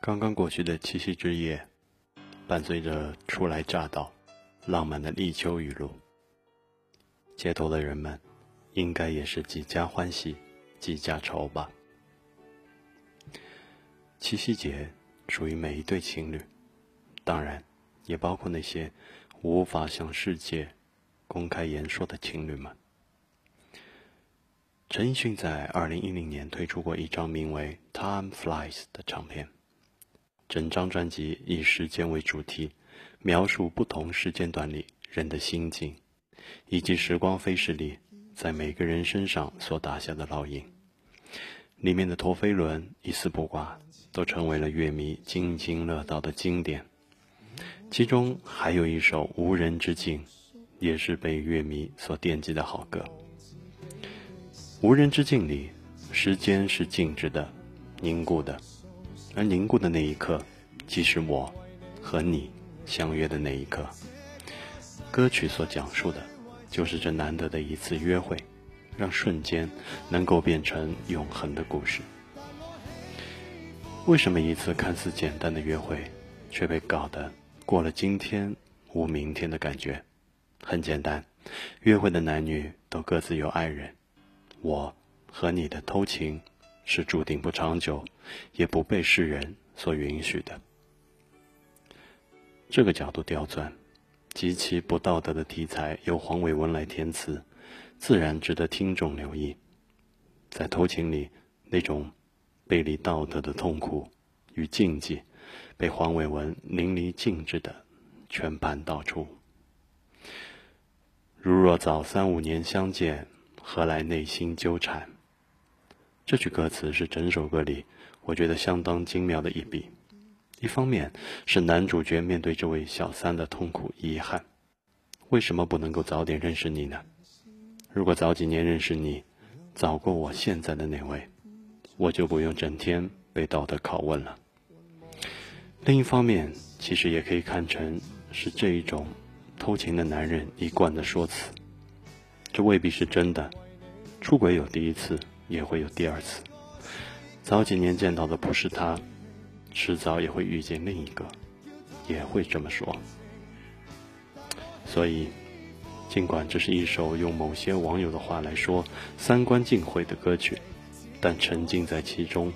刚刚过去的七夕之夜，伴随着初来乍到、浪漫的立秋雨露，街头的人们应该也是几家欢喜几家愁吧。七夕节属于每一对情侣，当然也包括那些无法向世界公开言说的情侣们。陈奕迅在二零一零年推出过一张名为《Time Flies》的唱片。整张专辑以时间为主题，描述不同时间段里人的心境，以及时光飞逝里在每个人身上所打下的烙印。里面的陀飞轮、一丝不挂，都成为了乐迷津津乐道的经典。其中还有一首《无人之境》，也是被乐迷所惦记的好歌。《无人之境》里，时间是静止的、凝固的。而凝固的那一刻，即是我和你相约的那一刻。歌曲所讲述的，就是这难得的一次约会，让瞬间能够变成永恒的故事。为什么一次看似简单的约会，却被搞得过了今天无明天的感觉？很简单，约会的男女都各自有爱人，我和你的偷情。是注定不长久，也不被世人所允许的。这个角度刁钻、极其不道德的题材，由黄伟文来填词，自然值得听众留意。在偷情里，那种背离道德的痛苦与禁忌，被黄伟文淋漓尽致的全盘道出。如若早三五年相见，何来内心纠缠？这句歌词是整首歌里我觉得相当精妙的一笔。一方面是男主角面对这位小三的痛苦遗憾，为什么不能够早点认识你呢？如果早几年认识你，早过我现在的那位，我就不用整天被道德拷问了。另一方面，其实也可以看成是这一种偷情的男人一贯的说辞。这未必是真的，出轨有第一次。也会有第二次。早几年见到的不是他，迟早也会遇见另一个，也会这么说。所以，尽管这是一首用某些网友的话来说三观尽毁的歌曲，但沉浸在其中，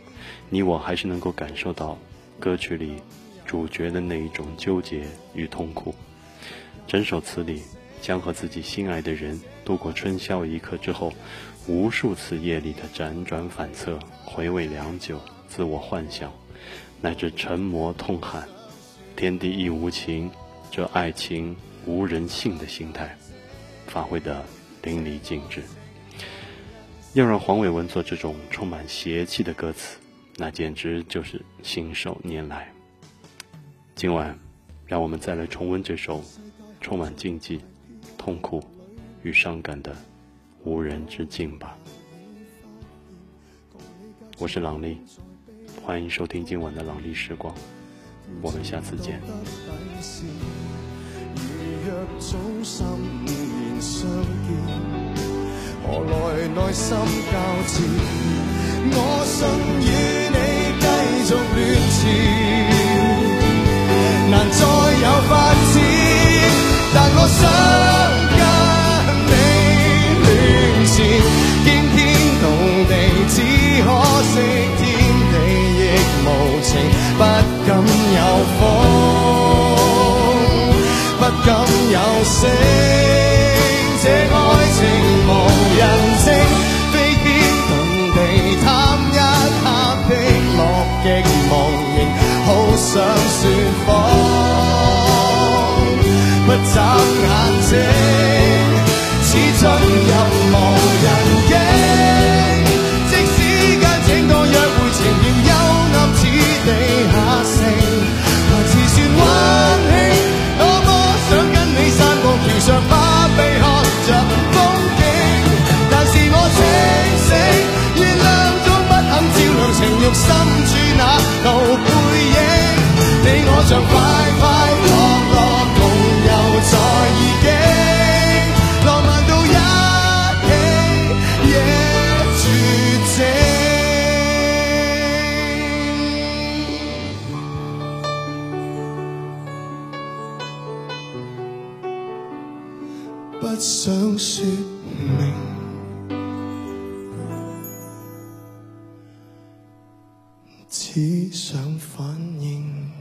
你我还是能够感受到歌曲里主角的那一种纠结与痛苦。整首词里，将和自己心爱的人度过春宵一刻之后。无数次夜里的辗转反侧，回味良久，自我幻想，乃至沉默痛喊，天地亦无情，这爱情无人性的心态，发挥得淋漓尽致。要让黄伟文做这种充满邪气的歌词，那简直就是信手拈来。今晚，让我们再来重温这首充满禁忌、痛苦与伤感的。无人之境吧。我是朗丽，欢迎收听今晚的朗丽时光，我们下次见。何来内心交织？我信与你继续恋缠，难再有发你始终有。不想说明，只想反应。